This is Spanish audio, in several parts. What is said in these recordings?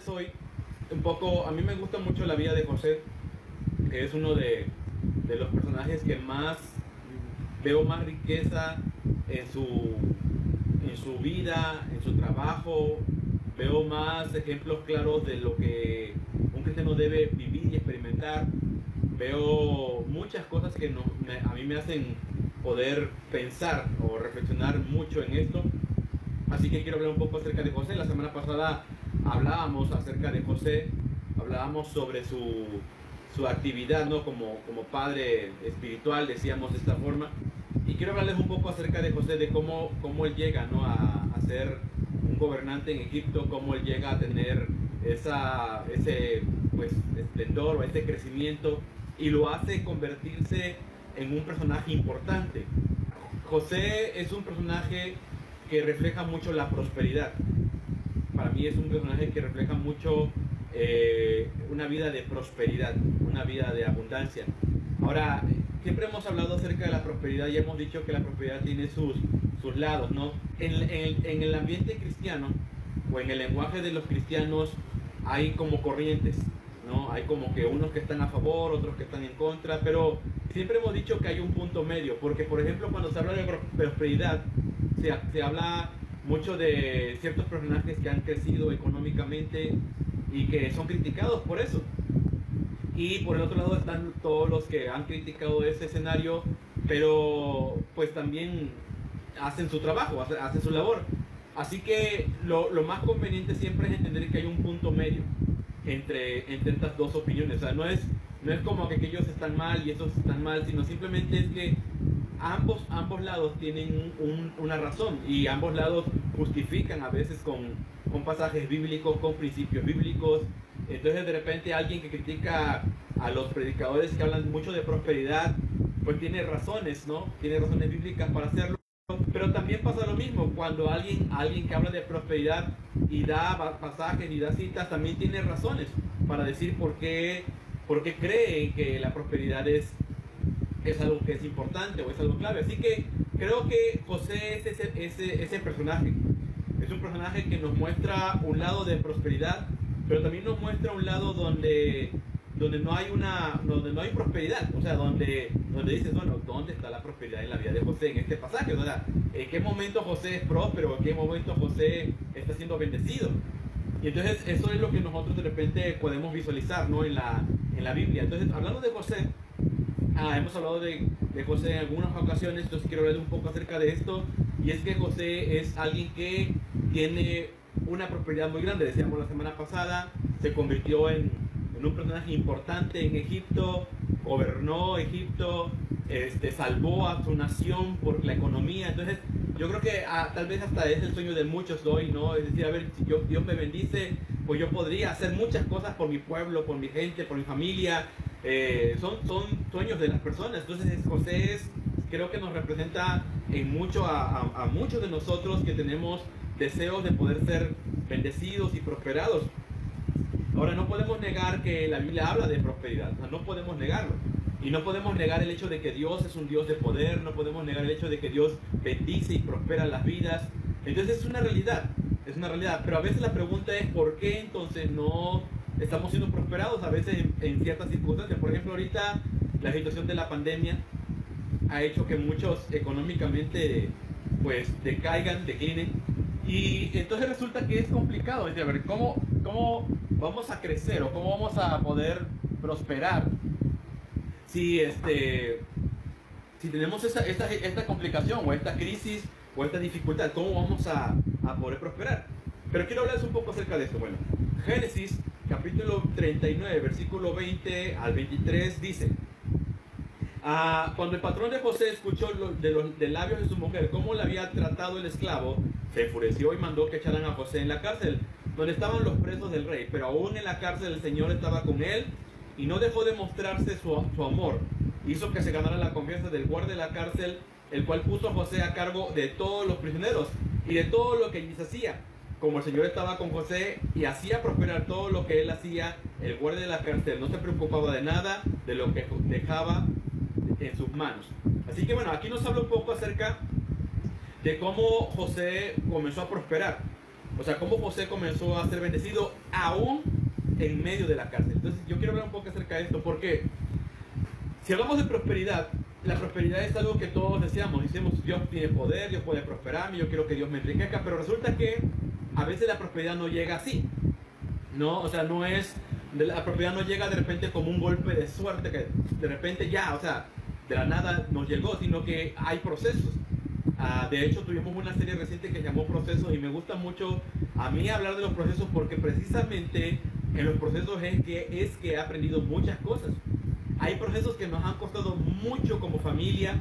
hablarles hoy un poco, a mí me gusta mucho la vida de José, que es uno de, de los personajes que más veo más riqueza en su, en su vida, en su trabajo, veo más ejemplos claros de lo que un cristiano debe vivir y experimentar. Veo muchas cosas que no, a mí me hacen poder pensar o reflexionar mucho en esto. Así que quiero hablar un poco acerca de José. La semana pasada hablábamos acerca de José, hablábamos sobre su, su actividad ¿no? como, como padre espiritual, decíamos de esta forma. Y quiero hablarles un poco acerca de José, de cómo, cómo él llega ¿no? a, a ser un gobernante en Egipto, cómo él llega a tener esa, ese pues, esplendor o ese crecimiento y lo hace convertirse en un personaje importante. José es un personaje que refleja mucho la prosperidad. Para mí es un personaje que refleja mucho eh, una vida de prosperidad, una vida de abundancia. Ahora, siempre hemos hablado acerca de la prosperidad y hemos dicho que la prosperidad tiene sus, sus lados, ¿no? En, en, en el ambiente cristiano o en el lenguaje de los cristianos hay como corrientes, ¿no? Hay como que unos que están a favor, otros que están en contra, pero siempre hemos dicho que hay un punto medio, porque por ejemplo cuando se habla de prosperidad, se, se habla mucho de ciertos personajes que han crecido económicamente y que son criticados por eso. Y por el otro lado están todos los que han criticado ese escenario, pero pues también hacen su trabajo, hacen su labor. Así que lo, lo, más conveniente siempre es entender que hay un punto medio entre, entre estas dos opiniones. O sea, no es, no es como que aquellos están mal y estos están mal, sino simplemente es que ambos, ambos lados tienen un, una razón y ambos lados justifican a veces con, con pasajes bíblicos, con principios bíblicos. Entonces de repente alguien que critica a los predicadores que hablan mucho de prosperidad, pues tiene razones, ¿no? Tiene razones bíblicas para hacerlo. Pero también pasa lo mismo, cuando alguien, alguien que habla de prosperidad y da pasajes y da citas, también tiene razones para decir por qué, por qué cree que la prosperidad es, es algo que es importante o es algo clave. Así que creo que José es ese, ese, ese personaje. Es un personaje que nos muestra un lado de prosperidad, pero también nos muestra un lado donde donde no hay una donde no hay prosperidad. O sea donde donde dices bueno dónde está la prosperidad en la vida de José en este pasaje o sea en qué momento José es próspero en qué momento José está siendo bendecido y entonces eso es lo que nosotros de repente podemos visualizar no en la en la Biblia. Entonces hablando de José ah, hemos hablado de, de José en algunas ocasiones entonces quiero hablar un poco acerca de esto y es que José es alguien que tiene una prosperidad muy grande decíamos la semana pasada se convirtió en en un personaje importante en Egipto, gobernó Egipto, este, salvó a su nación por la economía. Entonces, yo creo que ah, tal vez hasta es el sueño de muchos hoy, ¿no? Es decir, a ver, si yo, Dios me bendice, pues yo podría hacer muchas cosas por mi pueblo, por mi gente, por mi familia. Eh, son, son sueños de las personas. Entonces, José es, creo que nos representa en mucho a, a, a muchos de nosotros que tenemos deseos de poder ser bendecidos y prosperados. Ahora, no podemos negar que la Biblia habla de prosperidad, no podemos negarlo. Y no podemos negar el hecho de que Dios es un Dios de poder, no podemos negar el hecho de que Dios bendice y prospera las vidas. Entonces es una realidad, es una realidad. Pero a veces la pregunta es por qué entonces no estamos siendo prosperados a veces en, en ciertas circunstancias. Por ejemplo, ahorita la situación de la pandemia ha hecho que muchos económicamente pues decaigan, declinen. Y entonces resulta que es complicado. Es decir, a ver, ¿cómo, ¿cómo vamos a crecer o cómo vamos a poder prosperar si este si tenemos esta, esta, esta complicación o esta crisis o esta dificultad, ¿cómo vamos a, a, poder prosperar? Pero quiero hablarles un poco acerca de esto. Bueno, Génesis capítulo 39, versículo 20 al 23 dice, ah, cuando el patrón de José escuchó de los de labios de su mujer cómo le había tratado el esclavo, se enfureció y mandó que echaran a José en la cárcel donde estaban los presos del rey, pero aún en la cárcel el Señor estaba con él y no dejó de mostrarse su, su amor. Hizo que se ganara la confianza del guardia de la cárcel, el cual puso a José a cargo de todos los prisioneros y de todo lo que se hacía. Como el Señor estaba con José y hacía prosperar todo lo que él hacía, el guardia de la cárcel no se preocupaba de nada de lo que dejaba en sus manos. Así que bueno, aquí nos habla un poco acerca de cómo José comenzó a prosperar. O sea, cómo José comenzó a ser bendecido aún en medio de la cárcel. Entonces yo quiero hablar un poco acerca de esto porque si hablamos de prosperidad, la prosperidad es algo que todos deseamos. Decimos, Dios tiene poder, Dios puede prosperarme, yo quiero que Dios me enriquezca, pero resulta que a veces la prosperidad no llega así. No, o sea, no es, la prosperidad no llega de repente como un golpe de suerte que de repente ya, o sea, de la nada nos llegó, sino que hay procesos. Ah, de hecho, tuvimos una serie reciente que se llamó Procesos y me gusta mucho a mí hablar de los procesos porque precisamente en los procesos es que, es que he aprendido muchas cosas. Hay procesos que nos han costado mucho como familia,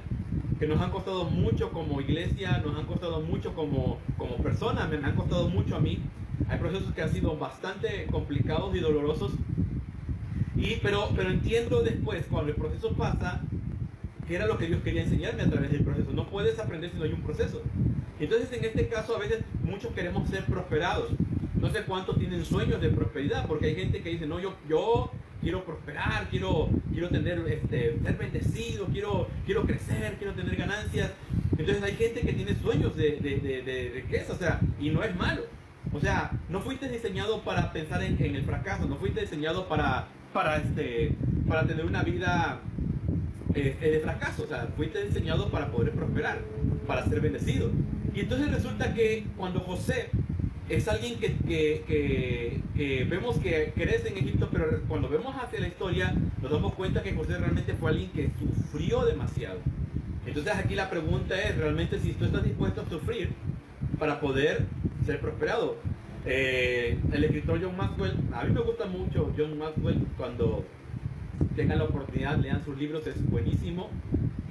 que nos han costado mucho como iglesia, nos han costado mucho como, como persona, me han costado mucho a mí. Hay procesos que han sido bastante complicados y dolorosos. Y, pero, pero entiendo después, cuando el proceso pasa, que era lo que Dios quería enseñarme a través del proceso. No puedes aprender si no hay un proceso. Entonces, en este caso, a veces muchos queremos ser prosperados. No sé cuántos tienen sueños de prosperidad, porque hay gente que dice, no, yo, yo quiero prosperar, quiero, quiero tener, este, ser bendecido, quiero, quiero crecer, quiero tener ganancias. Entonces hay gente que tiene sueños de, de, de, de riqueza, o sea, y no es malo. O sea, no fuiste diseñado para pensar en, en el fracaso, no fuiste diseñado para, para, este, para tener una vida eh, de fracaso, o sea, fuiste diseñado para poder prosperar, para ser bendecido. Y entonces resulta que cuando José es alguien que, que, que, vemos que crece en Egipto, pero cuando vemos hacia la historia nos damos cuenta que José realmente fue alguien que sufrió demasiado. Entonces aquí la pregunta es realmente si tú estás dispuesto a sufrir para poder ser prosperado. Eh, el escritor John Maxwell, a mí me gusta mucho John Maxwell cuando tengan la oportunidad, lean sus libros, es buenísimo.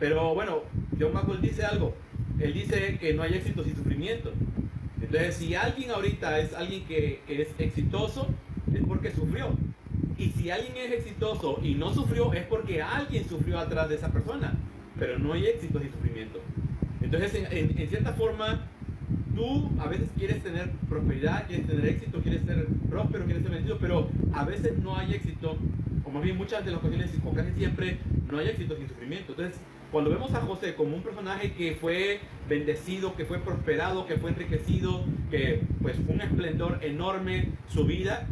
Pero bueno, John Maxwell dice algo, él dice que no hay éxito sin sufrimiento. Entonces, si alguien ahorita es alguien que, es exitoso, es porque sufrió. Y si alguien es exitoso y no sufrió, es porque alguien sufrió atrás de esa persona. Pero no hay éxito sin sufrimiento. Entonces, en, cierta forma, tú a veces quieres tener prosperidad, quieres tener éxito, quieres ser próspero, quieres ser bendecido, pero a veces no hay éxito, o más bien muchas de las ocasiones, o casi siempre, no hay éxito sin sufrimiento. Entonces, cuando vemos a José como un personaje que fue bendecido, que fue prosperado, que fue enriquecido, que pues fue un esplendor enorme su vida,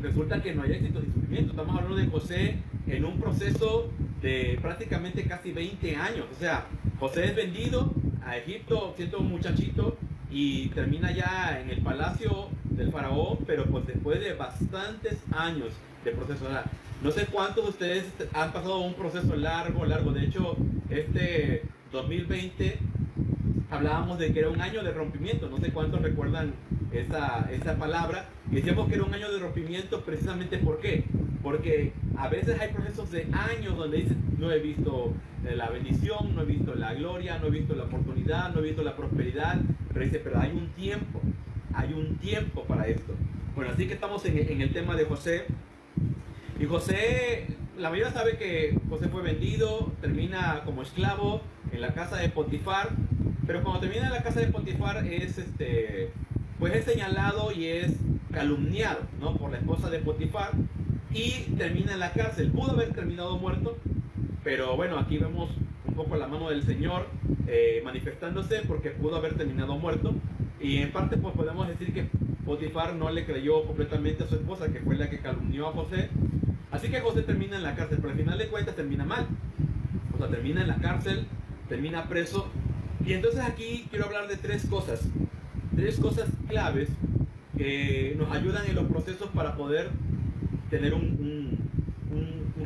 resulta que no hay éxito ni sufrimiento. Estamos hablando de José en un proceso de prácticamente casi 20 años. O sea, José es vendido a Egipto siendo un muchachito y termina ya en el palacio del faraón, pero pues después de bastantes años de proceso. No sé cuántos de ustedes han pasado un proceso largo, largo. De hecho, este 2020 hablábamos de que era un año de rompimiento. No sé cuántos recuerdan esa, esa palabra. decíamos que era un año de rompimiento precisamente ¿por qué? Porque a veces hay procesos de años donde dices, no he visto la bendición, no he visto la gloria, no he visto la oportunidad, no he visto la prosperidad. Pero dice, pero hay un tiempo, hay un tiempo para esto. Bueno, así que estamos en, en el tema de José. Y José, la mayoría sabe que José fue vendido, termina como esclavo en la casa de Potifar, pero cuando termina en la casa de Potifar es este, pues es señalado y es calumniado, ¿no? Por la esposa de Potifar y termina en la cárcel. Pudo haber terminado muerto, pero bueno, aquí vemos un poco la mano del Señor eh, manifestándose porque pudo haber terminado muerto. Y en parte pues podemos decir que Potifar no le creyó completamente a su esposa, que fue la que calumnió a José, Así que José termina en la cárcel, pero al final de cuentas termina mal. O sea, termina en la cárcel, termina preso. Y entonces aquí quiero hablar de tres cosas. Tres cosas claves que nos ayudan en los procesos para poder tener un,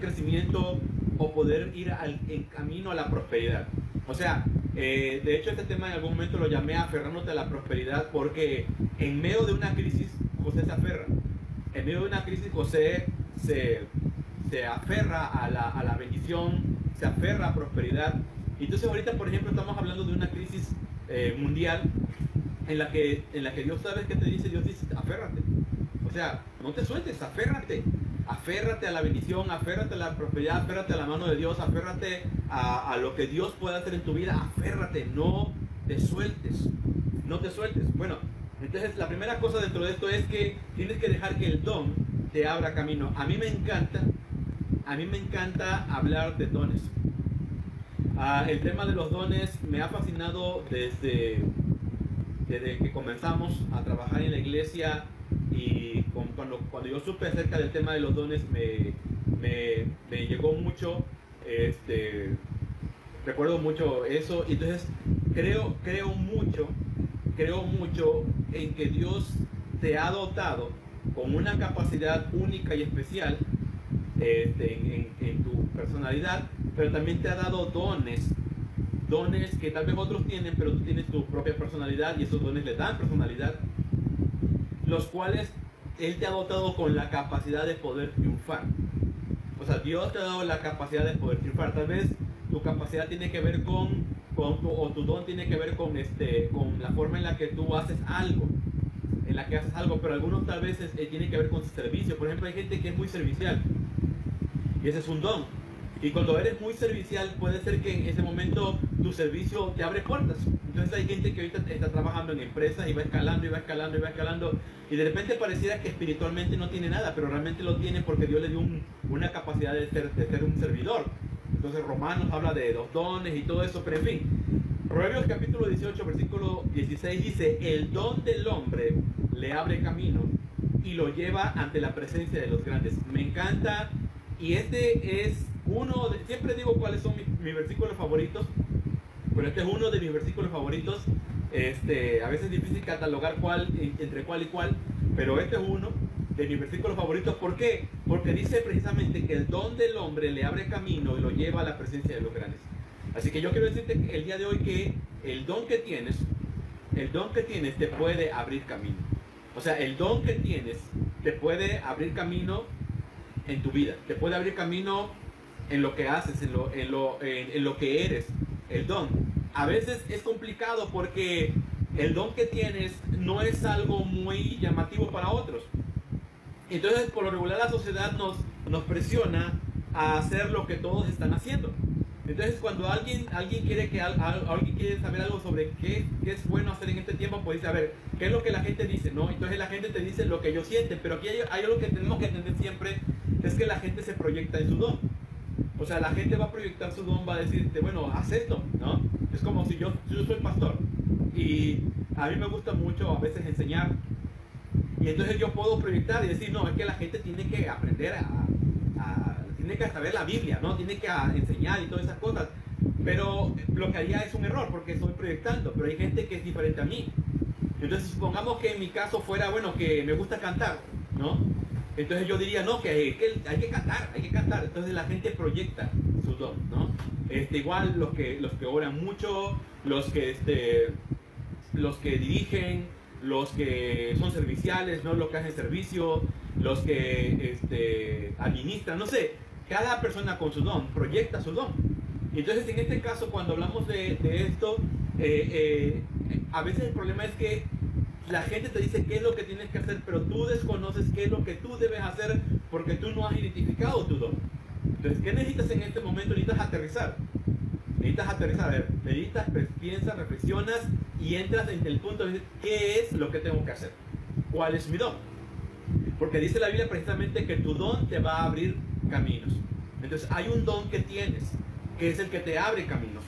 crecimiento o poder ir al, en camino a la prosperidad. O sea, eh, de hecho este tema en algún momento lo llamé aferrándote a la prosperidad porque en medio de una crisis José se aferra. En medio de una crisis José se, se aferra a la, a la, bendición, se aferra a prosperidad. Entonces ahorita, por ejemplo, estamos hablando de una crisis eh, mundial en la, que, en la que Dios sabe que te dice, Dios dice, aférrate. O sea, no te sueltes, aférrate. Aférrate a la bendición, aférrate a la prosperidad, aférrate a la mano de Dios, aférrate a, a lo que Dios puede hacer en tu vida, aférrate, no te sueltes, no te sueltes. Bueno, entonces la primera cosa dentro de esto es que tienes que dejar que el don te abra camino. A mí me encanta, a mí me encanta hablar de dones. Ah, el tema de los dones me ha fascinado desde, desde que comenzamos a trabajar en la iglesia y cuando, cuando yo supe acerca del tema de los dones me, me, me llegó mucho, este, recuerdo mucho eso, entonces creo, creo mucho, creo mucho en que Dios te ha dotado con una capacidad única y especial este, en, tu personalidad, pero también te ha dado dones, dones que tal vez otros tienen, pero tú tienes tu propia personalidad y esos dones le dan personalidad, los cuales Él te ha dotado con la capacidad de poder triunfar. O sea, Dios te ha dado la capacidad de poder triunfar. Tal vez tu capacidad tiene que ver con, con tu, o tu don tiene que ver con, este, con la forma en la que tú haces algo en la que haces algo, pero algunos tal vez eh, tiene que ver con servicio. Por ejemplo, hay gente que es muy servicial y ese es un don. Y cuando eres muy servicial, puede ser que en ese momento tu servicio te abre puertas. Entonces hay gente que ahorita está trabajando en empresas y va escalando y va escalando y va escalando. Y de repente pareciera que espiritualmente no tiene nada, pero realmente lo tiene porque Dios le dio una capacidad de ser, de ser un servidor. Entonces Romanos habla de los dones y todo eso, pero en fin. Proverbios capítulo 18, versículo 16 dice, el don del hombre le abre camino y lo lleva ante la presencia de los grandes. Me encanta y este es uno de, siempre digo cuáles son mis, versículos favoritos, pero este es uno de mis versículos favoritos. Este, a veces es difícil catalogar cuál, entre cuál y cuál, pero este es uno de mis versículos favoritos. ¿Por qué? Porque dice precisamente que el don del hombre le abre camino y lo lleva a la presencia de los grandes. Así que yo quiero decirte el día de hoy que el don que tienes, el don que tienes te puede abrir camino. O sea, el don que tienes te puede abrir camino en tu vida. Te puede abrir camino en lo que haces, en lo, en lo, en, lo que eres. El don. A veces es complicado porque el don que tienes no es algo muy llamativo para otros. Entonces, por lo regular, la sociedad nos, nos presiona a hacer lo que todos están haciendo. Entonces, cuando alguien, alguien, quiere que, alguien quiere saber algo sobre qué, qué, es bueno hacer en este tiempo, pues dice, a ver, ¿qué es lo que la gente dice? ¿no? Entonces la gente te dice lo que ellos sienten, pero aquí hay, hay algo que tenemos que entender siempre, es que la gente se proyecta en su don. O sea, la gente va a proyectar su don, va a decirte, bueno, haz esto, ¿no? Es como si yo, yo soy pastor y a mí me gusta mucho a veces enseñar. Y entonces yo puedo proyectar y decir, no, es que la gente tiene que aprender a, tiene que saber la Biblia, ¿no? Tiene que enseñar y todas esas cosas. Pero lo que haría es un error porque estoy proyectando, pero hay gente que es diferente a mí. Entonces supongamos que en mi caso fuera, bueno, que me gusta cantar, ¿no? Entonces yo diría, no, que hay, que hay que cantar, hay que cantar. Entonces la gente proyecta su don, ¿no? Este, igual los que, los que oran mucho, los que, este, los que dirigen, los que son serviciales, ¿no? Los que hacen servicio, los que este, administran, no sé. Cada persona con su don proyecta su don. Entonces en este caso, cuando hablamos de, esto, eh, eh, a veces el problema es que la gente te dice qué es lo que tienes que hacer, pero tú desconoces qué es lo que tú debes hacer porque tú no has identificado tu don. Entonces, ¿qué necesitas en este momento? Necesitas aterrizar. Necesitas aterrizar. A ver, meditas, piensas, reflexionas y entras en el punto de qué es lo que tengo que hacer. ¿Cuál es mi don? Porque dice la Biblia precisamente que tu don te va a abrir caminos. Entonces, hay un don que tienes, que es el que te abre caminos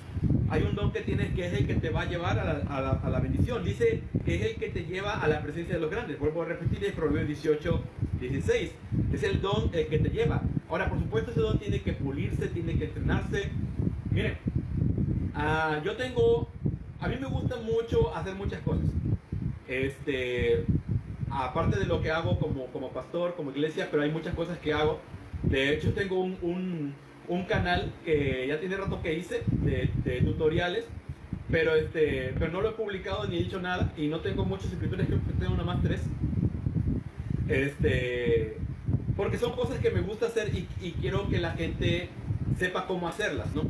hay un don que tienes que es el que te va a llevar a la, bendición. Dice que es el que te lleva a la presencia de los grandes. Vuelvo a repetir, es Proverbios 18, 16. Es el don el que te lleva. Ahora, por supuesto, ese don tiene que pulirse, tiene que entrenarse. Miren, ah, yo tengo, a mí me gusta mucho hacer muchas cosas. Este, aparte de lo que hago como, como pastor, como iglesia, pero hay muchas cosas que hago. De hecho, tengo un un canal que ya tiene rato que hice de, tutoriales, pero, este, pero no lo he publicado ni he dicho nada y no tengo muchos suscriptores, creo que tengo nada más tres. Este, porque son cosas que me gusta hacer y, quiero que la gente sepa cómo hacerlas, ¿no?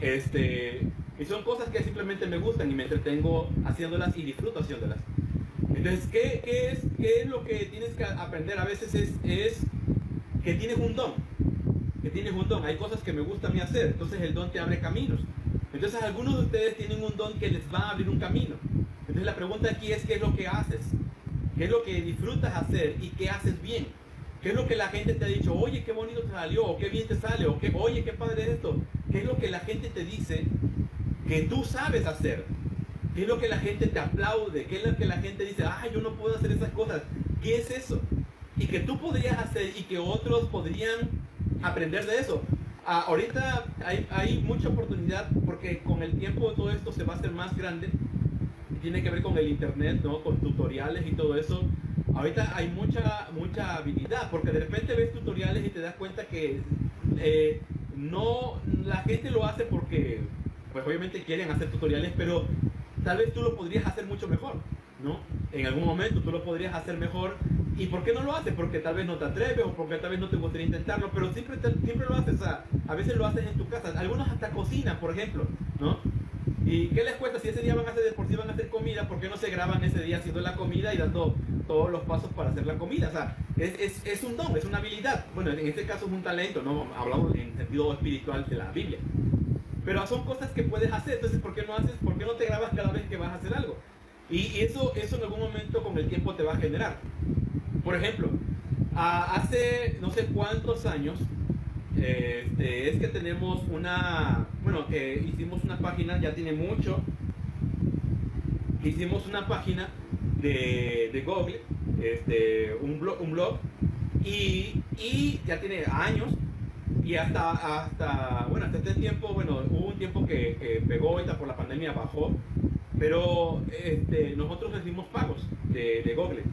Este, y son cosas que simplemente me gustan y me entretengo haciéndolas y disfruto haciéndolas. Entonces, ¿qué, qué es, qué es lo que tienes que aprender? A veces es, es que tienes un don que tienes un don. Hay cosas que me gusta a mí hacer, entonces el don te abre caminos. Entonces algunos de ustedes tienen un don que les va a abrir un camino. Entonces la pregunta aquí es qué es lo que haces, qué es lo que disfrutas hacer y qué haces bien. ¿Qué es lo que la gente te ha dicho? Oye, qué bonito te salió, o qué bien te sale, o qué, oye, qué padre es esto. ¿Qué es lo que la gente te dice que tú sabes hacer? ¿Qué es lo que la gente te aplaude? ¿Qué es lo que la gente dice? Ah, yo no puedo hacer esas cosas. ¿Qué es eso? Y que tú podrías hacer y que otros podrían aprender de eso. Ah, ahorita hay, hay mucha oportunidad porque con el tiempo todo esto se va a hacer más grande. Tiene que ver con el internet, ¿no? Con tutoriales y todo eso. Ahorita hay mucha, mucha habilidad porque de repente ves tutoriales y te das cuenta que eh, no, la gente lo hace porque, pues obviamente quieren hacer tutoriales, pero tal vez tú lo podrías hacer mucho mejor, ¿no? En algún momento tú lo podrías hacer mejor. ¿Y por qué no lo haces? Porque tal vez no te atreves o porque tal vez no te gustaría intentarlo, pero siempre, siempre lo haces. a veces lo haces en tu casa. Algunos hasta cocinan, por ejemplo, ¿no? ¿Y qué les cuesta? Si ese día van a hacer de por sí van a hacer comida, ¿por qué no se graban ese día haciendo la comida y dando todos los pasos para hacer la comida? O sea, es, es, es un don, es una habilidad. Bueno, en este caso es un talento, no hablamos en sentido espiritual de la Biblia. Pero son cosas que puedes hacer, entonces ¿por qué no haces, por qué no te grabas cada vez que vas a hacer algo? Y eso, eso en algún momento con el tiempo te va a generar. Por ejemplo, hace no sé cuántos años, este, es que tenemos una, bueno, que hicimos una página, ya tiene mucho, hicimos una página de, Google, este, un, blog, un blog y, ya tiene años y hasta, hasta, bueno, hasta este tiempo, bueno, hubo un tiempo que, pegó, ahorita por la pandemia bajó, pero este, nosotros recibimos pagos de, Google.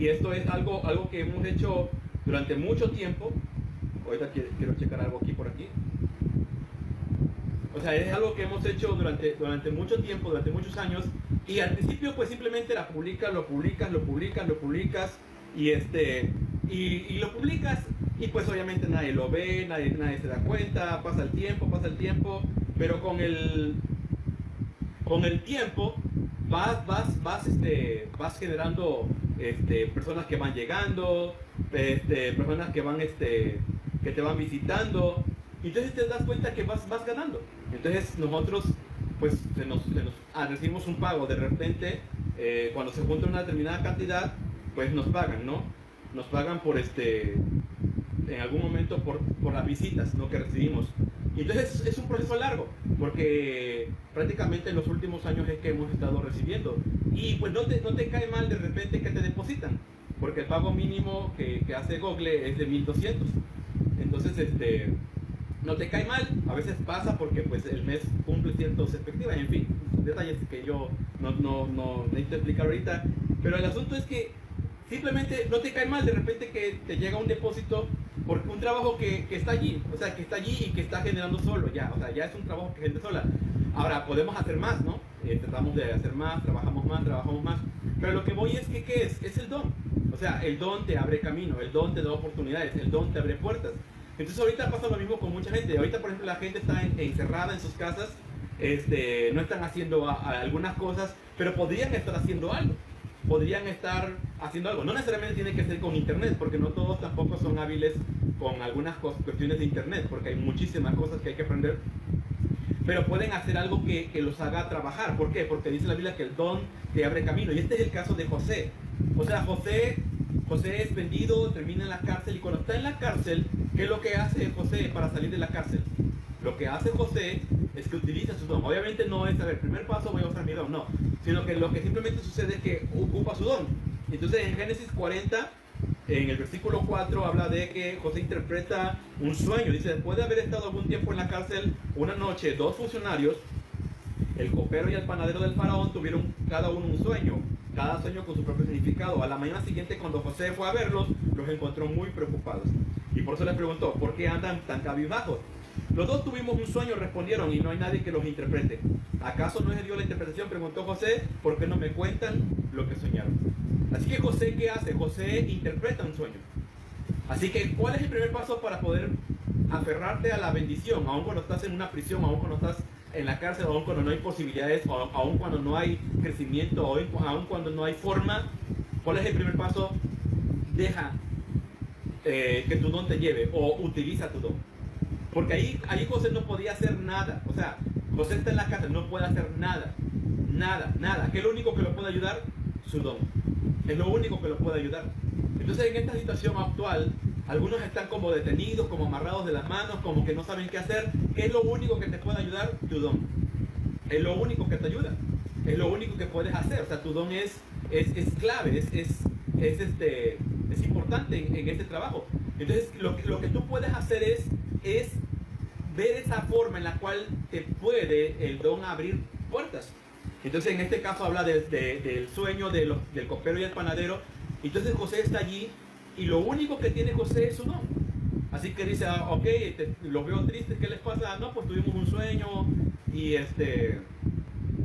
Y esto es algo, algo que hemos hecho durante mucho tiempo. Ahorita quiero checar algo aquí por aquí. O sea, es algo que hemos hecho durante, durante mucho tiempo, durante muchos años. Y al principio pues simplemente la publicas, lo publicas, lo publicas, lo publicas. Y, este, y, lo publicas y pues obviamente nadie lo ve, nadie, nadie se da cuenta, pasa el tiempo, pasa el tiempo, pero con el, con el tiempo vas, vas, vas, este, vas generando este, personas que van llegando, este, personas que van, este, que te van visitando, entonces te das cuenta que vas, vas ganando. Entonces nosotros pues se nos, ah, recibimos un pago, de repente eh, cuando se junta una determinada cantidad, pues nos pagan, ¿no? Nos pagan por este en algún momento por, por las visitas ¿no? que recibimos. Entonces es un proceso largo, porque prácticamente en los últimos años es que hemos estado recibiendo. Y pues no te, no te cae mal de repente que te depositan, porque el pago mínimo que, que hace Google es de 1200. Entonces, este, no te cae mal, a veces pasa porque pues el mes cumple ciertas expectativas, en fin, detalles que yo no, no, no necesito explicar ahorita. Pero el asunto es que simplemente no te cae mal de repente que te llega un depósito porque un trabajo que, que, está allí, o sea, que está allí y que está generando solo, ya, o sea, ya es un trabajo que gente sola. Ahora, podemos hacer más, ¿no? Eh, tratamos de hacer más, trabajamos más, trabajamos más. Pero lo que voy es que, ¿qué es? Es el don. O sea, el don te abre camino, el don te da oportunidades, el don te abre puertas. Entonces ahorita pasa lo mismo con mucha gente. Ahorita, por ejemplo, la gente está encerrada en sus casas, este, no están haciendo algunas cosas, pero podrían estar haciendo algo podrían estar haciendo algo. No necesariamente tiene que ser con Internet, porque no todos tampoco son hábiles con algunas cuestiones de Internet, porque hay muchísimas cosas que hay que aprender. Pero pueden hacer algo que, que, los haga trabajar. ¿Por qué? Porque dice la Biblia que el don te abre camino. Y este es el caso de José. O sea, José, José es vendido, termina en la cárcel y cuando está en la cárcel, ¿qué es lo que hace José para salir de la cárcel? Lo que hace José es que utiliza su don. Obviamente no es, a ver, primer paso voy a usar mi don, no. Sino que lo que simplemente sucede es que ocupa su don. Entonces en Génesis 40, en el versículo 4, habla de que José interpreta un sueño. Dice, después de haber estado algún tiempo en la cárcel, una noche, dos funcionarios, el copero y el panadero del faraón, tuvieron cada uno un sueño, cada sueño con su propio significado. A la mañana siguiente, cuando José fue a verlos, los encontró muy preocupados. Y por eso les preguntó, ¿por qué andan tan cabizbajos? Los dos tuvimos un sueño, respondieron, y no hay nadie que los interprete. ¿Acaso no es Dios la interpretación? Preguntó José, ¿por qué no me cuentan lo que soñaron? Así que José, ¿qué hace? José interpreta un sueño. Así que, ¿cuál es el primer paso para poder aferrarte a la bendición? Aún cuando estás en una prisión, aún cuando estás en la cárcel, aún cuando no hay posibilidades, aún cuando no hay crecimiento, aún cuando no hay forma, ¿cuál es el primer paso? Deja eh, que tu don te lleve o utiliza tu don. Porque ahí, ahí José no podía hacer nada. O sea, José está en la casa, no puede hacer nada. Nada, nada. ¿Qué es lo único que lo puede ayudar? Su don. Es lo único que lo puede ayudar. Entonces en esta situación actual, algunos están como detenidos, como amarrados de las manos, como que no saben qué hacer. ¿Qué es lo único que te puede ayudar? Tu don. Es lo único que te ayuda. Es lo único que puedes hacer. O sea, tu don es, es, es clave, es, es, es, este, es importante en, en este trabajo. Entonces, lo, lo que tú puedes hacer es, es ver esa forma en la cual te puede el don abrir puertas. Entonces, en este caso habla de- de- del sueño de los- del copero y el panadero. Entonces, José está allí y lo único que tiene José es su don. Así que dice, ah, ok, este, los veo tristes, ¿qué les pasa? No, pues tuvimos un sueño y este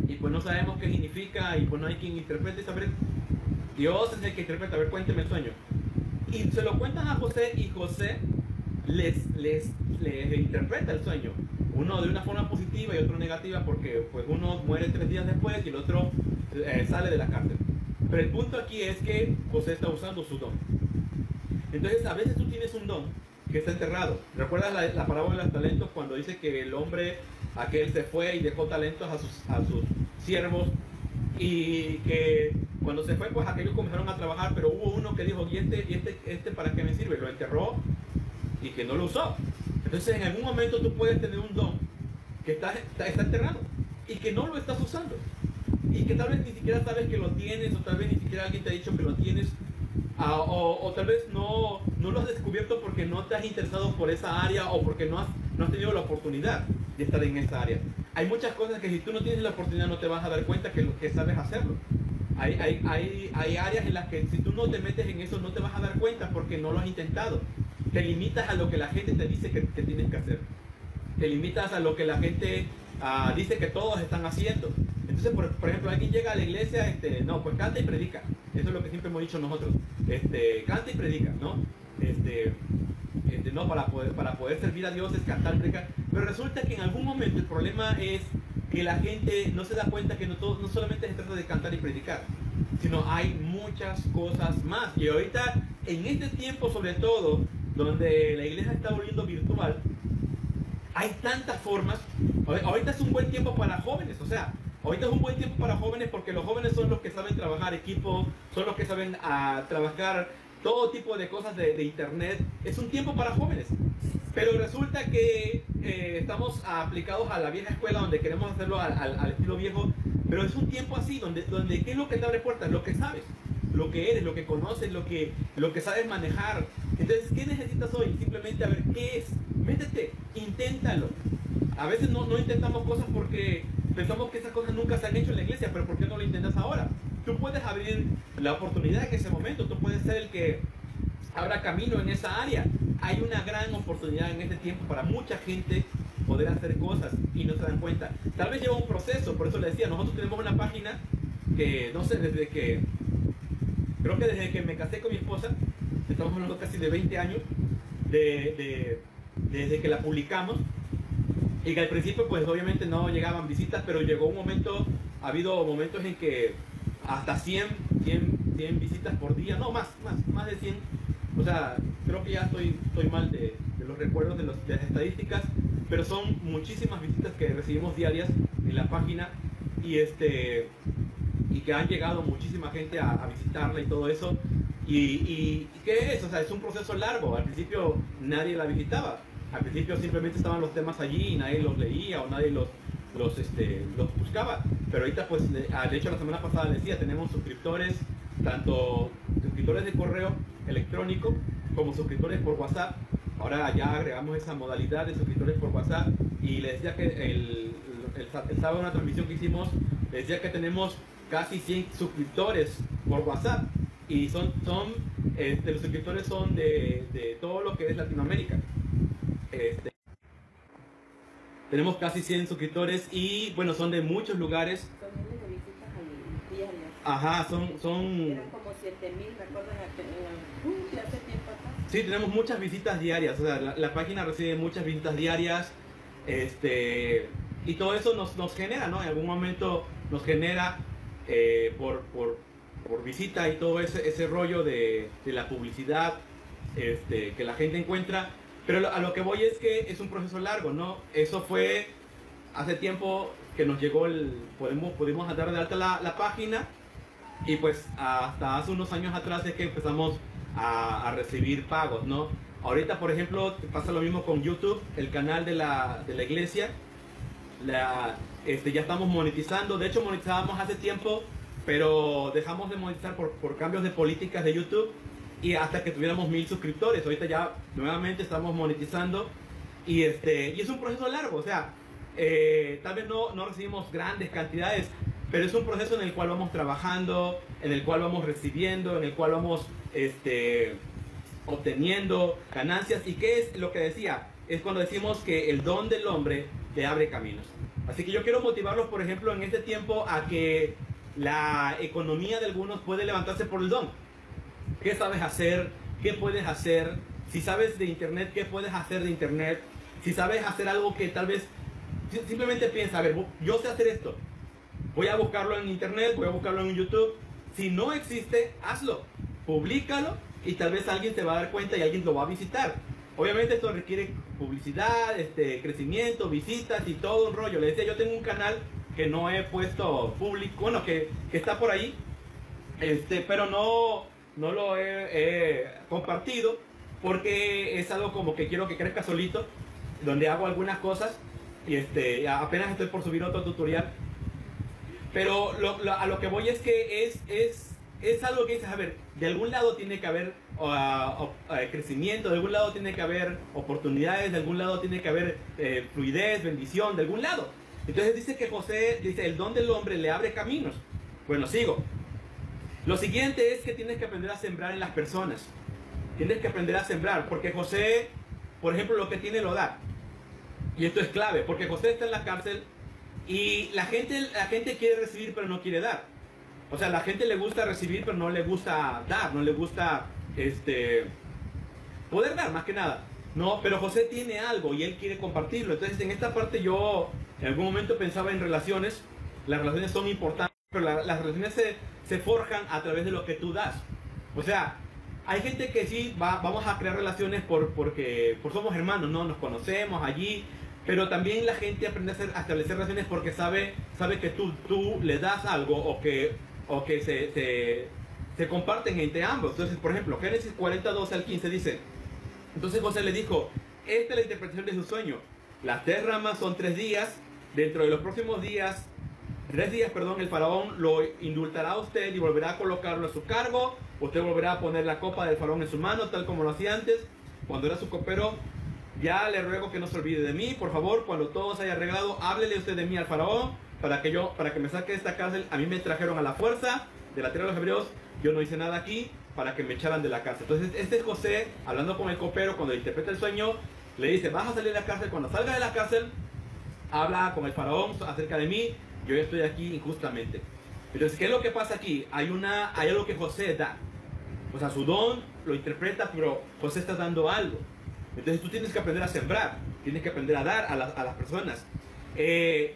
y pues no sabemos qué significa y pues no hay quien interprete. A ver, Dios es el que interpreta, a ver, cuénteme el sueño. Y se lo cuentan a José y José les, les, les interpreta el sueño. Uno de una forma positiva y otro negativa porque pues uno muere tres días después y el otro eh, sale de la cárcel. Pero el punto aquí es que José está usando su don. Entonces a veces tú tienes un don que está enterrado. ¿Recuerdas la, la parábola de los talentos cuando dice que el hombre aquel se fue y dejó talentos a sus, a sus siervos y que cuando se fue pues aquellos comenzaron a trabajar pero hubo uno que dijo y este, este, este para qué me sirve lo enterró y que no lo usó entonces en algún momento tú puedes tener un don que está, está, está enterrado y que no lo estás usando y que tal vez ni siquiera sabes que lo tienes o tal vez ni siquiera alguien te ha dicho que lo tienes ah, o, o tal vez no, no lo has descubierto porque no te has interesado por esa área o porque no has, no has tenido la oportunidad de estar en esa área. Hay muchas cosas que si tú no tienes la oportunidad no te vas a dar cuenta que, que sabes hacerlo. Hay, hay, hay, hay áreas en las que si tú no te metes en eso no te vas a dar cuenta porque no lo has intentado. Te limitas a lo que la gente te dice que, que tienes que hacer. Te limitas a lo que la gente ah, dice que todos están haciendo. Entonces, por, por ejemplo, alguien llega a la iglesia, este, no, pues canta y predica. Eso es lo que siempre hemos dicho nosotros. Este, canta y predica, ¿no? Este, este, no, para poder, para poder servir a Dios es cantar predicar. Pero resulta que en algún momento el problema es que la gente no se da cuenta que no, todo, no solamente se trata de cantar y predicar, sino hay muchas cosas más. Y ahorita, en este tiempo sobre todo, donde la iglesia está volviendo virtual, hay tantas formas. Ahor- Ahorita es un buen tiempo para jóvenes, o sea, ahorita es un buen tiempo para jóvenes porque los jóvenes son los que saben trabajar equipo, son los que saben ah, trabajar todo tipo de cosas de, internet. Es un tiempo para jóvenes. Pero resulta que eh, estamos aplicados a la vieja escuela donde queremos hacerlo al estilo viejo, pero es un tiempo así donde, donde ¿qué es lo que te abre puertas? Lo que sabes, lo que eres, lo que conoces, lo que, lo que sabes manejar. Entonces, ¿qué necesitas hoy? Simplemente a ver qué es. Métete, inténtalo. A veces no, no intentamos cosas porque pensamos que esas cosas nunca se han hecho en la iglesia, pero ¿por qué no lo intentas ahora? Tú puedes abrir la oportunidad en ese momento, tú puedes ser el que abra camino en esa área. Hay una gran oportunidad en este tiempo para mucha gente poder hacer cosas y no se dan cuenta. Tal vez lleva un proceso, por eso le decía, nosotros tenemos una página que, no sé, desde que, creo que desde que me casé con mi esposa, estamos hablando casi de 20 años, de, de- desde que la publicamos, y que al principio pues obviamente no llegaban visitas, pero llegó un momento, ha habido momentos en que hasta 100, 100, 100 visitas por día, no más, más, más de 100. O sea, creo que ya estoy, estoy mal de, los recuerdos de, de las estadísticas, pero son muchísimas visitas que recibimos diarias en la página y este que han llegado muchísima gente a, a visitarla y todo eso. Y, y ¿qué es? O sea, es un proceso largo. Al principio nadie la visitaba. Al principio simplemente estaban los temas allí y nadie los leía o nadie los, los, este, los buscaba. Pero ahorita, pues, ah, de hecho, la semana pasada decía, tenemos suscriptores, tanto suscriptores de correo electrónico como suscriptores por WhatsApp. Ahora ya agregamos esa modalidad de suscriptores por WhatsApp y le decía que el, el, el sábado una transmisión que hicimos, le decía que tenemos casi 100 suscriptores por WhatsApp y son, son este, los suscriptores son de, de todo lo que es Latinoamérica. Este, tenemos casi 100 suscriptores y bueno, son de muchos lugares. Son miles de diario. Ajá, son, son Eran como 7000, me acuerdo, en hace tiempo atrás. Sí, tenemos muchas visitas diarias, o sea, la, la página recibe muchas visitas diarias, este, y todo eso nos, nos genera, ¿no? En algún momento nos genera eh, por, por, por visita y todo ese, ese rollo de, de la publicidad este, que la gente encuentra, pero a lo que voy es que es un proceso largo, ¿no? Eso fue hace tiempo que nos llegó el, podemos, pudimos dar de alta la, la página, y pues hasta hace unos años atrás es que empezamos a, a recibir pagos, ¿no? Ahorita, por ejemplo, pasa lo mismo con YouTube, el canal de la, de la iglesia. La, este, ya estamos monetizando. De hecho, monetizábamos hace tiempo, pero dejamos de monetizar por, por cambios de políticas de YouTube y hasta que tuviéramos mil suscriptores. Ahorita ya nuevamente estamos monetizando y, este, y es un proceso largo. O sea, eh, tal vez no, no recibimos grandes cantidades, pero es un proceso en el cual vamos trabajando, en el cual vamos recibiendo, en el cual vamos este, obteniendo ganancias. ¿Y qué es lo que decía? Es cuando decimos que el don del hombre te abre caminos. Así que yo quiero motivarlos, por ejemplo, en este tiempo a que la economía de algunos puede levantarse por el don. ¿Qué sabes hacer? ¿Qué puedes hacer? Si sabes de Internet, ¿qué puedes hacer de Internet? Si sabes hacer algo que tal vez simplemente piensa, a ver, yo sé hacer esto. Voy a buscarlo en Internet, voy a buscarlo en YouTube. Si no existe, hazlo. Publícalo y tal vez alguien te va a dar cuenta y alguien lo va a visitar. Obviamente esto requiere publicidad, este, crecimiento, visitas y todo un rollo. Le decía, yo tengo un canal que no he puesto público, bueno, que, que está por ahí, este, pero no, no lo he, compartido porque es algo como que quiero que crezca solito, donde hago algunas cosas y este, apenas estoy por subir otro tutorial. Pero a lo que voy es que es, es es algo que dices, a ver, de algún lado tiene que haber crecimiento, de algún lado tiene que haber oportunidades, de algún lado tiene que haber eh, fluidez, bendición, de algún lado. Entonces dice que José, dice, el don del hombre le abre caminos. Bueno, sigo. Lo siguiente es que tienes que aprender a sembrar en las personas. Tienes que aprender a sembrar, porque José, por ejemplo, lo que tiene lo da. Y esto es clave, porque José está en la cárcel y la gente, la gente quiere recibir pero no quiere dar. O sea, a la gente le gusta recibir, pero no le gusta dar, no le gusta este poder dar más que nada. No, pero José tiene algo y él quiere compartirlo. Entonces, en esta parte yo en algún momento pensaba en relaciones. Las relaciones son importantes, pero las relaciones se, se, forjan a través de lo que tú das. O sea, hay gente que sí va, vamos a crear relaciones por, porque por somos hermanos, ¿no? Nos conocemos allí, pero también la gente aprende a, establecer relaciones porque sabe, sabe que tú, tú le das algo o que o que se, se, comparten entre ambos. Entonces, por ejemplo, Génesis 42 al 15 dice, entonces José le dijo, esta es la interpretación de su sueño. Las tres ramas son tres días. Dentro de los próximos días, tres días, perdón, el faraón lo indultará a usted y volverá a colocarlo a su cargo. Usted volverá a poner la copa del faraón en su mano, tal como lo hacía antes. Cuando era su copero, ya le ruego que no se olvide de mí. Por favor, cuando todo se haya arreglado, háblele usted de mí al faraón para que yo, para que me saque de esta cárcel, a mí me trajeron a la fuerza de la tierra de los hebreos, yo no hice nada aquí para que me echaran de la cárcel. Entonces este es José, hablando con el copero, cuando interpreta el sueño, le dice, vas a salir de la cárcel, cuando salga de la cárcel, habla con el faraón acerca de mí, yo estoy aquí injustamente. Entonces, ¿qué es lo que pasa aquí? Hay, una, hay algo que José da. O sea, su don lo interpreta, pero José está dando algo. Entonces tú tienes que aprender a sembrar, tienes que aprender a dar a, a las personas. Eh,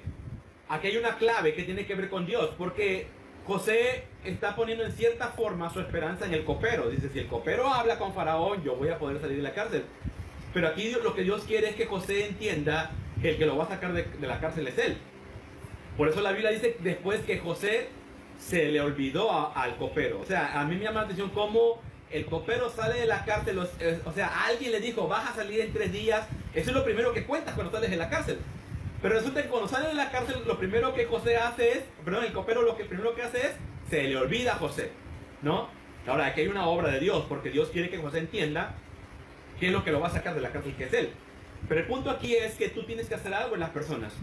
aquí hay una clave que tiene que ver con Dios, porque José está poniendo en cierta forma su esperanza en el copero. Dice, si el copero habla con Faraón, yo voy a poder salir de la cárcel. Pero aquí lo que Dios quiere es que José entienda que el que lo va a sacar de, la cárcel es él. Por eso la Biblia dice después que José se le olvidó al copero. O sea, a mí me llama la atención cómo el copero sale de la cárcel. O sea, alguien le dijo, vas a salir en tres días. Eso es lo primero que cuentas cuando sales de la cárcel. Pero resulta que cuando sale de la cárcel, lo primero que José hace es, perdón, el copero lo que primero que hace es, se le olvida a José, ¿no? Ahora, aquí hay una obra de Dios, porque Dios quiere que José entienda qué es lo que lo va a sacar de la cárcel, que es él. Pero el punto aquí es que tú tienes que hacer algo en las personas.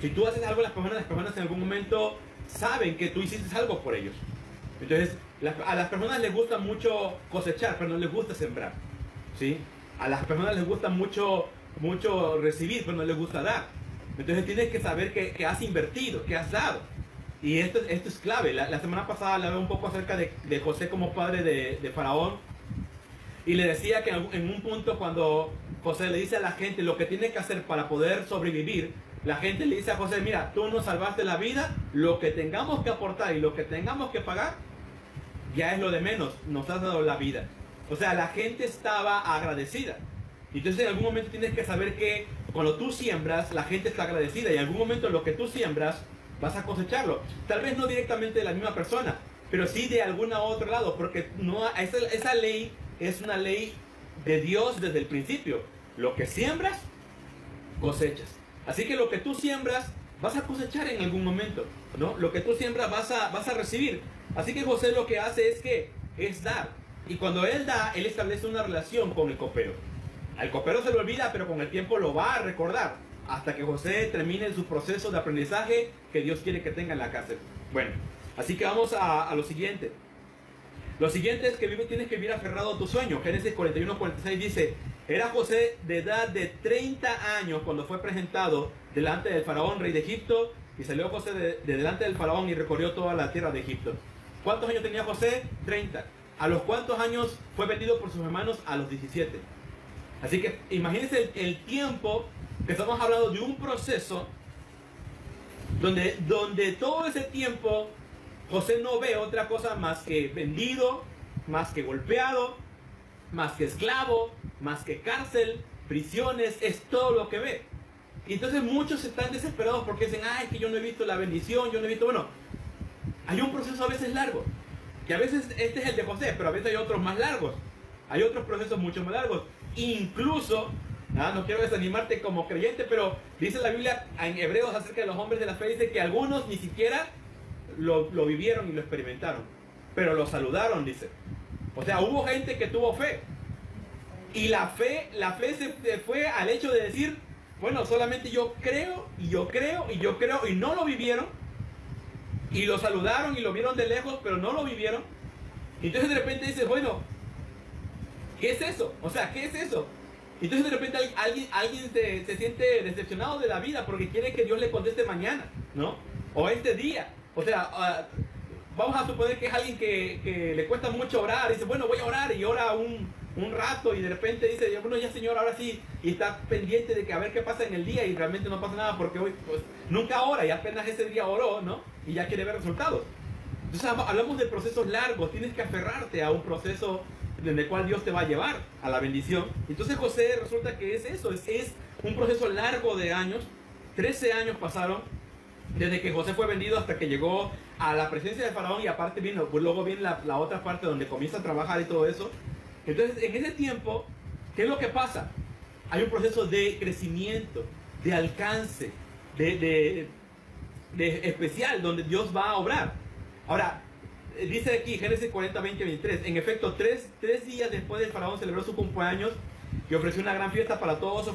Si tú haces algo en las personas, las personas en algún momento saben que tú hiciste algo por ellos. Entonces, a las personas les gusta mucho cosechar, pero no les gusta sembrar. ¿sí? A las personas les gusta mucho, mucho recibir, pero no les gusta dar. Entonces tienes que saber que, has invertido, que has dado. Y esto, esto es clave. La, semana pasada hablaba un poco acerca de, José como padre de, Faraón. Y le decía que en, un punto cuando José le dice a la gente lo que tiene que hacer para poder sobrevivir, la gente le dice a José, mira, tú nos salvaste la vida, lo que tengamos que aportar y lo que tengamos que pagar, ya es lo de menos, nos has dado la vida. O sea, la gente estaba agradecida. Entonces en algún momento tienes que saber que cuando tú siembras, la gente está agradecida y en algún momento lo que tú siembras vas a cosecharlo. Tal vez no directamente de la misma persona, pero sí de algún otro lado, porque no, esa, esa ley es una ley de Dios desde el principio. Lo que siembras, cosechas. Así que lo que tú siembras, vas a cosechar en algún momento, ¿no? Lo que tú siembras vas a, vas a recibir. Así que José lo que hace es que es dar. Y cuando él da, él establece una relación con el copero. Al copero se lo olvida, pero con el tiempo lo va a recordar hasta que José termine su proceso de aprendizaje que Dios quiere que tenga en la cárcel. Bueno, así que vamos a, lo siguiente. Lo siguiente es que vive, tienes que vivir aferrado a tu sueño. Génesis 41, 46 dice, era José de edad de 30 años cuando fue presentado delante del faraón, rey de Egipto, y salió José de, de delante del faraón y recorrió toda la tierra de Egipto. ¿Cuántos años tenía José? 30. ¿A los cuántos años fue vendido por sus hermanos? A los 17. Así que imagínense el, tiempo estamos hablando de un proceso donde, donde todo ese tiempo José no ve otra cosa más que vendido, más que golpeado, más que esclavo, más que cárcel, prisiones, es todo lo que ve. Y entonces muchos están desesperados porque dicen, ah, es que yo no he visto la bendición, yo no he visto, bueno, hay un proceso a veces largo, que a veces este es el de José, pero a veces hay otros más largos, hay otros procesos mucho más largos. Incluso, ah, no quiero desanimarte como creyente, pero dice la Biblia en Hebreos acerca de los hombres de la fe, dice que algunos ni siquiera lo, lo vivieron y lo experimentaron, pero lo saludaron, dice. O sea, hubo gente que tuvo fe. Y la fe, la fe se fue al hecho de decir, bueno, solamente yo creo y yo creo y yo creo y no lo vivieron. Y lo saludaron y lo vieron de lejos, pero no lo vivieron. Y entonces de repente dices, bueno, ¿qué es eso? O sea, ¿qué es eso? Entonces de repente alguien, alguien se, se siente decepcionado de la vida porque quiere que Dios le conteste mañana, ¿no? O este día. O sea, uh, vamos a suponer que es alguien que, que, le cuesta mucho orar, dice, bueno, voy a orar y ora un, un rato y de repente dice, bueno, ya Señor, ahora sí, y está pendiente de que a ver qué pasa en el día y realmente no pasa nada porque hoy pues, nunca ora y apenas ese día oró, ¿no? Y ya quiere ver resultados. Entonces hablamos de procesos largos, tienes que aferrarte a un proceso en el cual Dios te va a llevar a la bendición. Entonces José resulta que es eso, es, un proceso largo de años, 13 años pasaron desde que José fue vendido hasta que llegó a la presencia de Faraón y aparte vino, luego viene la, otra parte donde comienza a trabajar y todo eso. Entonces, en ese tiempo, ¿qué es lo que pasa? Hay un proceso de crecimiento, de alcance, de, de especial, donde Dios va a obrar. Ahora, dice aquí Génesis 40, 20, 23, en efecto, tres, tres días después de Faraón celebró su cumpleaños y ofreció una gran fiesta para todos sus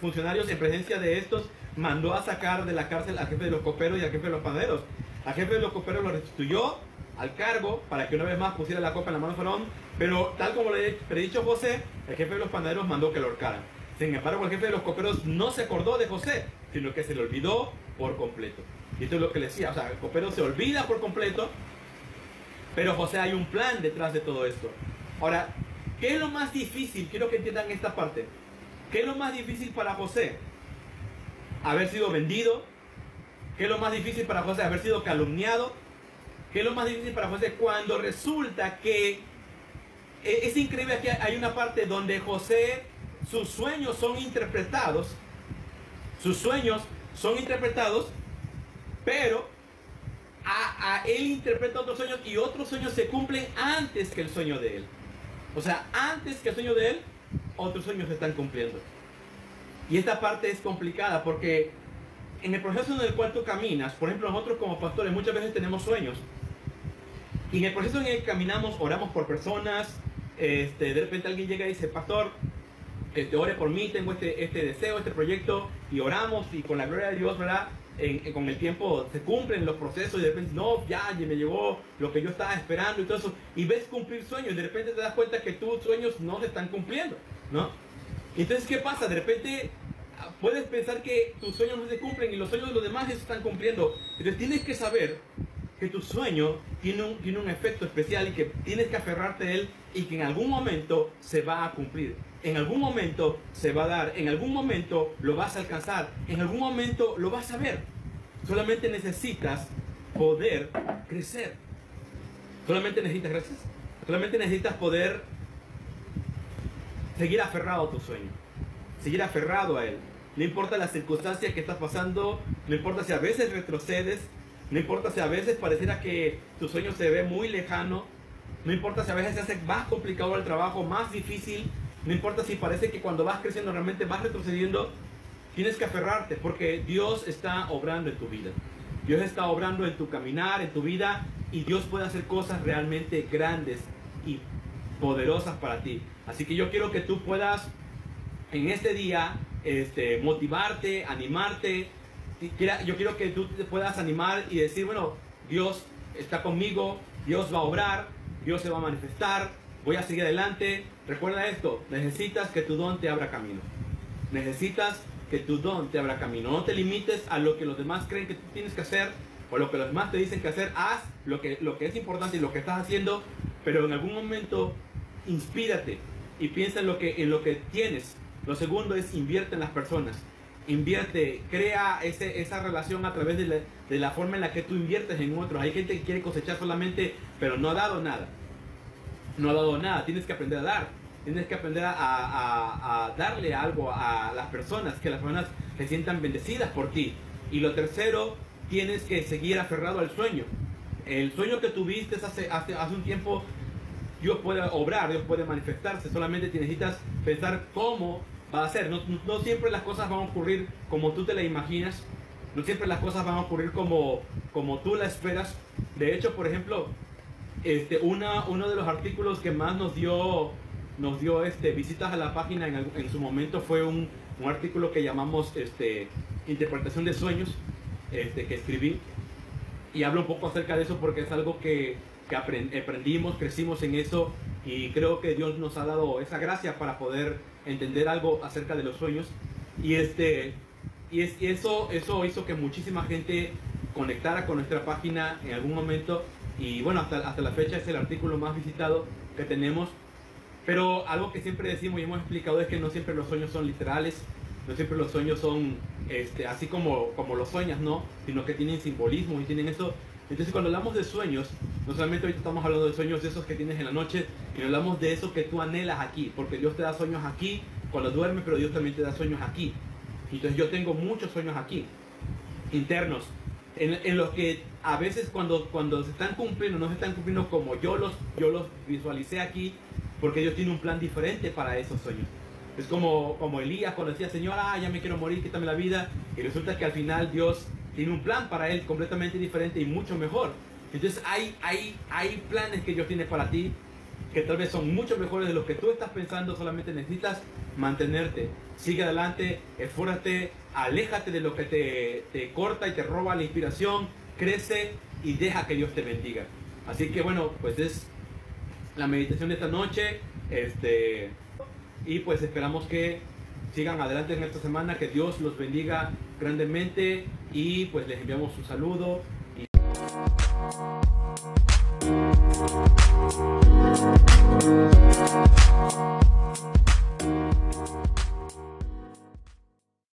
funcionarios en presencia de estos mandó a sacar de la cárcel al jefe de los coperos y al jefe de los panaderos. Al jefe de los coperos lo restituyó al cargo para que una vez más pusiera la copa en la mano de Faraón, pero tal como le he predicho José, el jefe de los panaderos mandó que lo ahorcaran. Sin embargo, el jefe de los coperos no se acordó de José, sino que se le olvidó por completo. Y esto es lo que le decía, o sea, el copero se olvida por completo, pero José hay un plan detrás de todo esto. Ahora, ¿qué es lo más difícil? Quiero que entiendan esta parte. ¿Qué es lo más difícil para José? haber sido vendido? ¿Qué es lo más difícil para José? Haber sido calumniado. ¿Qué es lo más difícil para José? Cuando resulta que e, es increíble que hay una parte donde José, sus sueños son interpretados, sus sueños son interpretados, pero a, él interpreta otros sueños y otros sueños se cumplen antes que el sueño de él. O sea, antes que el sueño de él, otros sueños se están cumpliendo. Y esta parte es complicada porque en el proceso en el cual tú caminas, por ejemplo, nosotros como pastores muchas veces tenemos sueños. Y en el proceso en el que caminamos, oramos por personas, este, de repente alguien llega y dice, pastor, este, ore por mí, tengo este, este deseo, este proyecto, y oramos y con la gloria de Dios, ¿verdad? En, con el tiempo se cumplen los procesos y de repente, no, ya, ya me llegó lo que yo estaba esperando y todo eso, y ves cumplir sueños y de repente te das cuenta que tus sueños no se están cumpliendo, ¿no? Entonces, ¿qué pasa? De repente puedes pensar que tus sueños no se cumplen y los sueños de los demás se están cumpliendo. Entonces tienes que saber que tu sueño tiene un, tiene un efecto especial y que tienes que aferrarte a él y que en algún momento se va a cumplir. En algún momento se va a dar, en algún momento lo vas a alcanzar, en algún momento lo vas a ver. Solamente necesitas poder crecer. Solamente necesitas, gracias. Solamente necesitas poder seguir aferrado a tu sueño, seguir aferrado a él. No importa la circunstancia que estás pasando, no importa si a veces retrocedes, no importa si a veces pareciera que tu sueño se ve muy lejano, no importa si a veces se hace más complicado el trabajo, más difícil, no importa si parece que cuando vas creciendo realmente vas retrocediendo, tienes que aferrarte porque Dios está obrando en tu vida. Dios está obrando en tu caminar, en tu vida y Dios puede hacer cosas realmente grandes y poderosas para ti. Así que yo quiero que tú puedas en este día este, motivarte, animarte. Yo quiero que tú te puedas animar y decir, bueno, Dios está conmigo, Dios va a obrar, Dios se va a manifestar, voy a seguir adelante. Recuerda esto, necesitas que tu don te abra camino. Necesitas que tu don te abra camino. No te limites a lo que los demás creen que tú tienes que hacer o lo que los demás te dicen que hacer. Haz lo que, lo que es importante y lo que estás haciendo, pero en algún momento inspírate y piensa en lo que, en lo que tienes. Lo segundo es invierte en las personas. Invierte, crea ese, esa relación a través de la, de la forma en la que tú inviertes en otros. Hay gente que quiere cosechar solamente, pero no ha dado nada. No ha dado nada. Tienes que aprender a dar. Tienes que aprender a, a, darle algo a las personas, que las personas se sientan bendecidas por ti. Y lo tercero, tienes que seguir aferrado al sueño. El sueño que tuviste hace, hace, hace un tiempo Dios puede obrar, Dios puede manifestarse, solamente necesitas pensar cómo va a ser. No, no, siempre las cosas van a ocurrir como tú te las imaginas, no siempre las cosas van a ocurrir como, como tú las esperas. De hecho, por ejemplo, este, una, uno de los artículos que más nos dio, nos dio este, visitas a la página en, en su momento fue un, un, artículo que llamamos este, Interpretación de Sueños, este, que escribí. Y hablo un poco acerca de eso porque es algo que que aprendimos, crecimos en eso y creo que Dios nos ha dado esa gracia para poder entender algo acerca de los sueños. Y, este, y, es, eso, eso hizo que muchísima gente conectara con nuestra página en algún momento. Y bueno, hasta, hasta la fecha es el artículo más visitado que tenemos. Pero algo que siempre decimos y hemos explicado es que no siempre los sueños son literales, no siempre los sueños son este, así como, como los sueñas, ¿no? Sino que tienen simbolismo y tienen eso entonces cuando hablamos de sueños, no solamente ahorita estamos hablando de sueños de esos que tienes en la noche, sino hablamos de eso que tú anhelas aquí, porque Dios te da sueños aquí cuando duermes, pero Dios también te da sueños aquí. Entonces yo tengo muchos sueños aquí, internos, en, los que a veces cuando, cuando se están cumpliendo, no se están cumpliendo como yo los, yo los visualicé aquí, porque Dios tiene un plan diferente para esos sueños. Es como, como Elías cuando decía, Señor, ah, ya me quiero morir, quítame la vida. Y resulta que al final Dios tiene un plan para él completamente diferente y mucho mejor. Entonces hay, hay, hay planes que Dios tiene para ti que tal vez son mucho mejores de los que tú estás pensando, solamente necesitas mantenerte. Sigue adelante, esfuérzate, aléjate de lo que te, te corta y te roba la inspiración, crece y deja que Dios te bendiga. Así que bueno, pues es la meditación de esta noche. Este, y pues esperamos que sigan adelante en esta semana, que Dios los bendiga grandemente y pues les enviamos un saludo.